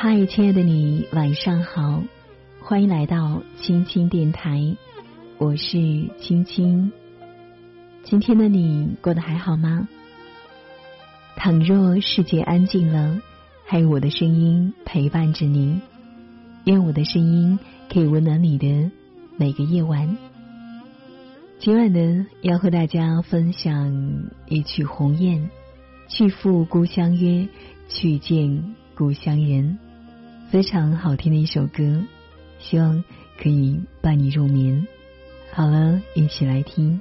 嗨，亲爱的你，晚上好，欢迎来到青青电台，我是青青。今天的你过得还好吗？倘若世界安静了，还有我的声音陪伴着你，愿我的声音可以温暖你的每个夜晚。今晚呢，要和大家分享一曲《鸿雁》，去赴故乡约，去见故乡人，非常好听的一首歌，希望可以伴你入眠。好了，一起来听。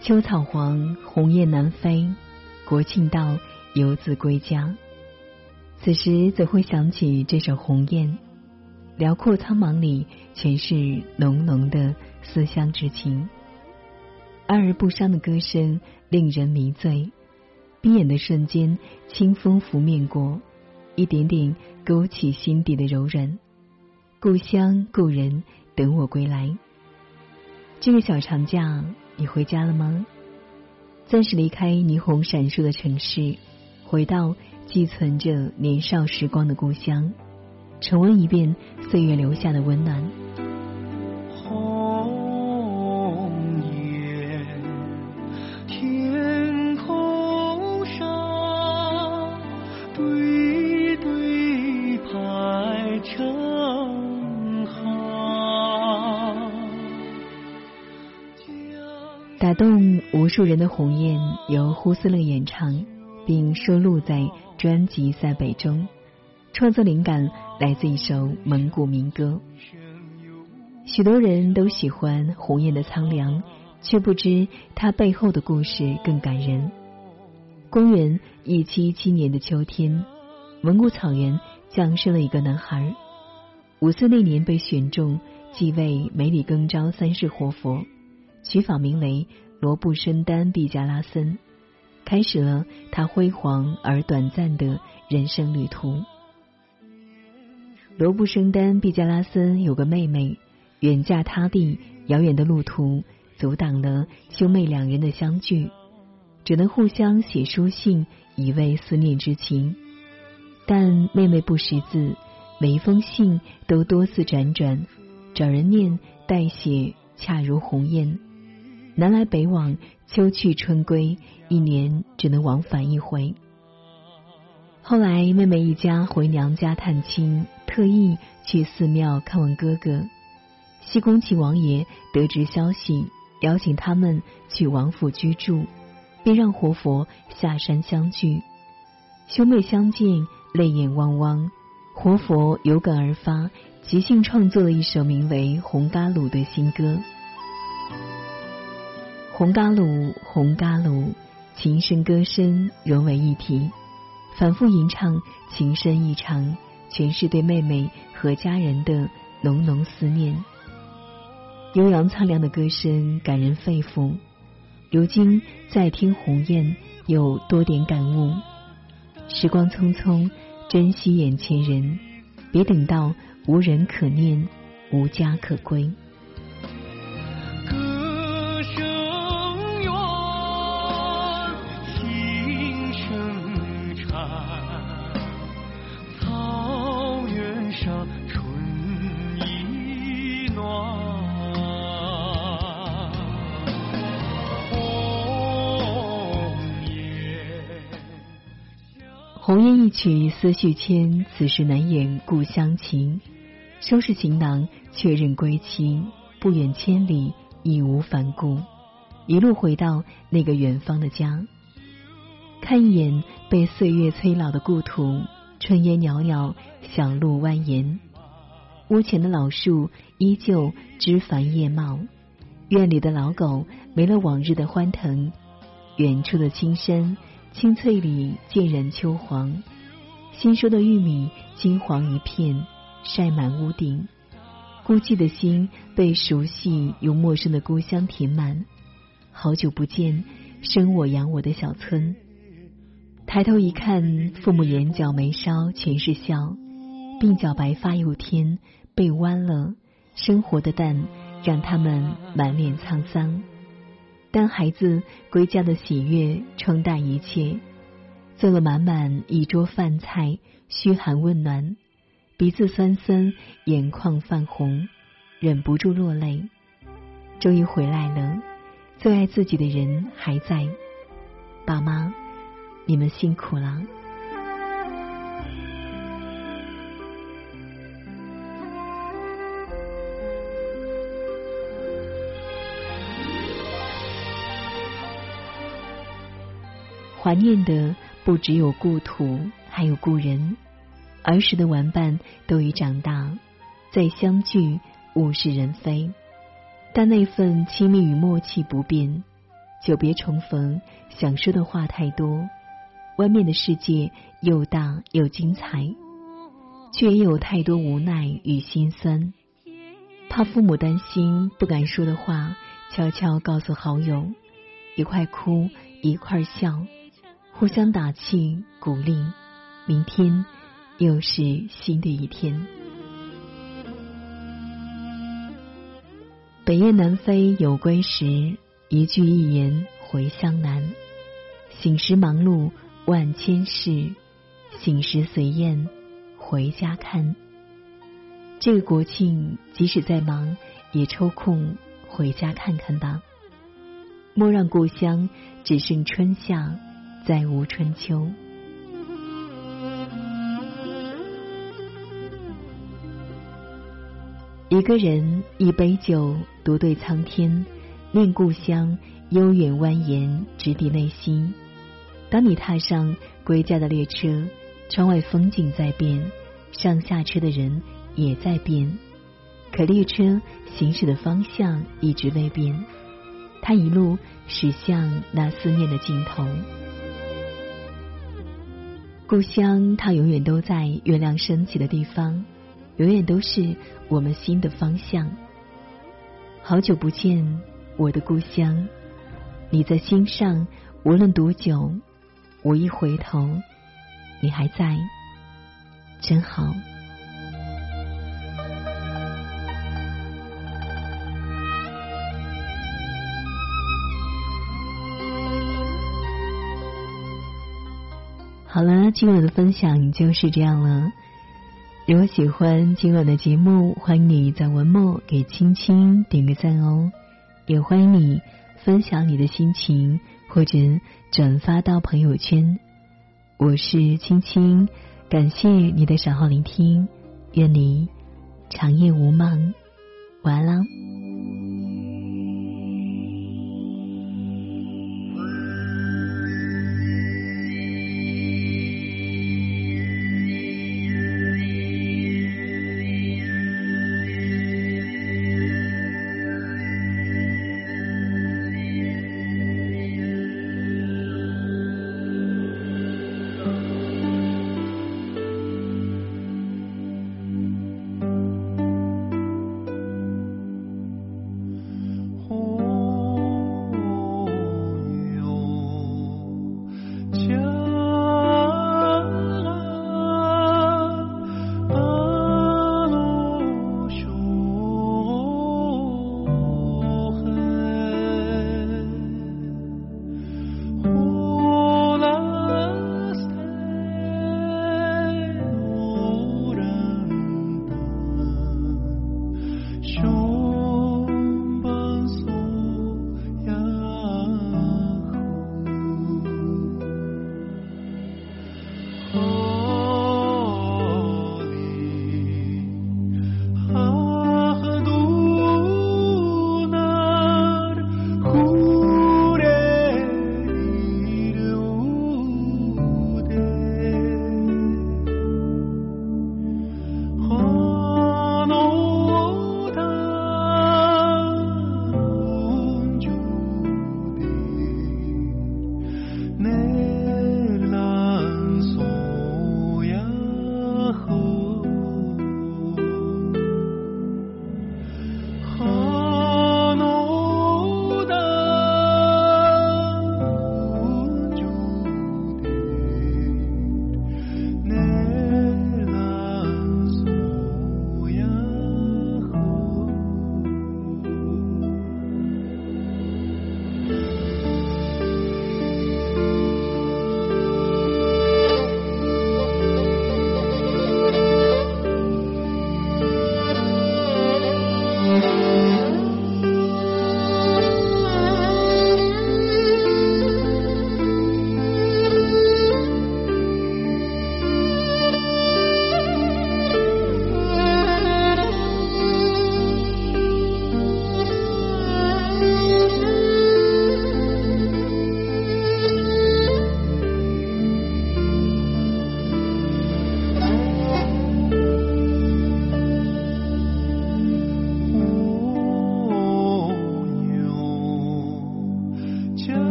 秋草黄，鸿雁南飞，国庆到，游子归家。此时怎会想起这首《鸿雁》？辽阔苍茫里，全是浓浓的思乡之情。哀而不伤的歌声令人迷醉，闭眼的瞬间，清风拂面过，一点点勾起心底的柔软。故乡故人等我归来。这个小长假。你回家了吗？暂时离开霓虹闪烁的城市，回到寄存着年少时光的故乡，重温一遍岁月留下的温暖。动无数人的《鸿雁》由呼斯勒演唱，并收录在专辑《塞北》中。创作灵感来自一首蒙古民歌。许多人都喜欢《鸿雁》的苍凉，却不知它背后的故事更感人。公元一七七年的秋天，蒙古草原降生了一个男孩。五岁那年被选中继位梅里更昭三世活佛。取法名为罗布申丹毕加拉森，开始了他辉煌而短暂的人生旅途。罗布申丹毕加拉森有个妹妹，远嫁他地，遥远的路途阻挡了兄妹两人的相聚，只能互相写书信以慰思念之情。但妹妹不识字，每一封信都多次辗转，找人念代写，恰如鸿雁。南来北往，秋去春归，一年只能往返一回。后来妹妹一家回娘家探亲，特意去寺庙看望哥哥。西宫齐王爷得知消息，邀请他们去王府居住，并让活佛下山相聚。兄妹相见，泪眼汪汪。活佛有感而发，即兴创作了一首名为《红嘎鲁》的新歌。红嘎鲁，红嘎鲁，琴声歌声融为一体，反复吟唱，情深意长，全是对妹妹和家人的浓浓思念。悠扬苍凉的歌声感人肺腑，如今再听鸿雁，又多点感悟。时光匆匆，珍惜眼前人，别等到无人可念，无家可归。鸿雁一曲思绪牵，此时难掩故乡情。收拾行囊，确认归期，不远千里，义无反顾，一路回到那个远方的家。看一眼被岁月催老的故土，春烟袅袅，小路蜿蜒。屋前的老树依旧枝繁叶茂，院里的老狗没了往日的欢腾，远处的青山。青翠里渐染秋黄，新收的玉米金黄一片，晒满屋顶。孤寂的心被熟悉又陌生的故乡填满。好久不见，生我养我的小村。抬头一看，父母眼角眉梢全是笑，鬓角白发又添，背弯了。生活的淡让他们满脸沧桑。当孩子归家的喜悦冲淡一切，做了满满一桌饭菜，嘘寒问暖，鼻子酸酸，眼眶泛红，忍不住落泪。终于回来了，最爱自己的人还在，爸妈，你们辛苦了。怀念的不只有故土，还有故人。儿时的玩伴都已长大，再相聚物是人非，但那份亲密与默契不变。久别重逢，想说的话太多。外面的世界又大又精彩，却也有太多无奈与心酸。怕父母担心，不敢说的话，悄悄告诉好友，一块哭，一块笑。互相打气鼓励，明天又是新的一天。北雁南飞有归时，一句一言回乡难。醒时忙碌万千事，醒时随雁回家看。这个国庆，即使再忙，也抽空回家看看吧。莫让故乡只剩春夏。再无春秋。一个人，一杯酒，独对苍天，念故乡，悠远蜿蜒，直抵内心。当你踏上归家的列车，窗外风景在变，上下车的人也在变，可列车行驶的方向一直未变，它一路驶向那思念的尽头。故乡，它永远都在月亮升起的地方，永远都是我们心的方向。好久不见，我的故乡，你在心上，无论多久，我一回头，你还在，真好。好了，今晚的分享就是这样了。如果喜欢今晚的节目，欢迎你在文末给青青点个赞哦，也欢迎你分享你的心情或者转发到朋友圈。我是青青，感谢你的守候聆听，愿你长夜无梦，晚安啦。